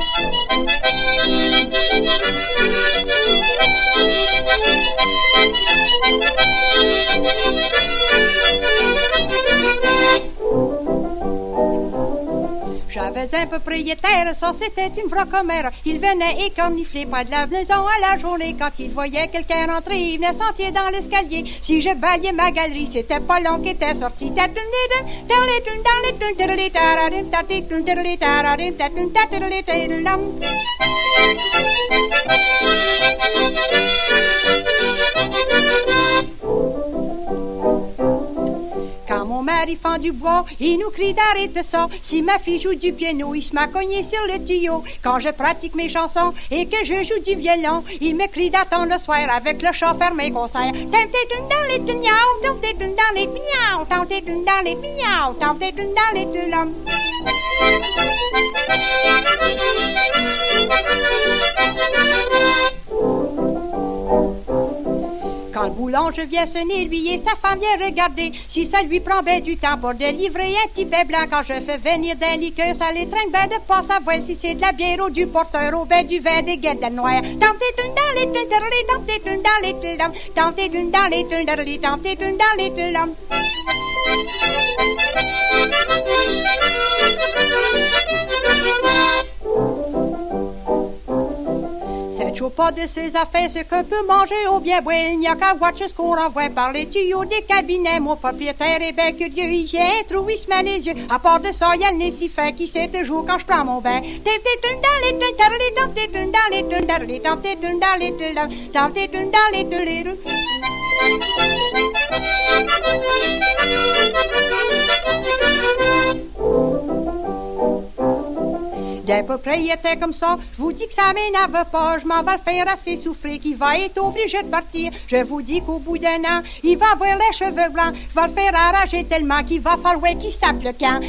Thank you. J'avais un propriétaire, ça c'était une frocomère. Il venait écornifler pas de la maison à la journée. Quand il voyait quelqu'un rentrer, il venait sentir dans l'escalier. Si je baillais ma galerie, c'était pas long qu'il était sorti. Du bois, il nous crie d'arrêter ça. Si ma fille joue du piano, il se m'a cogné sur le tuyau. Quand je pratique mes chansons et que je joue du violon, il me crie d'attendre le soir avec le chat fermé concert. Tentez une dans les dans les boulanger vient lui et sa femme vient regarder si ça lui prend ben du temps pour délivrer un petit bain blanc. Quand je fais venir d'un liqueur, ça les ben de pas savoir si c'est de la bière ou du porteur ou ben du vin des guettes noires. Tentez une dans les tunderli, tentez une dans les tulam, tentez une dans les tunderli, tentez une dans les tulam. Pas de ses affaires, ce que peut manger au bien. Il n'y a qu'à watcher ce qu'on renvoie par les tuyaux des cabinets. Mon propriétaire est bien curieux, il vient les yeux. À part de ça, il y a le nez si fin qui sait toujours quand je prends mon bain. T'es une Bien peu près, il était comme ça. Je vous dis que ça m'énerve pas. Je m'en vais le faire assez souffrir qu'il va être obligé de partir. Je vous dis qu'au bout d'un an, il va avoir les cheveux blancs. Je vais le faire arracher tellement qu'il va falloir qu'il sape le camp.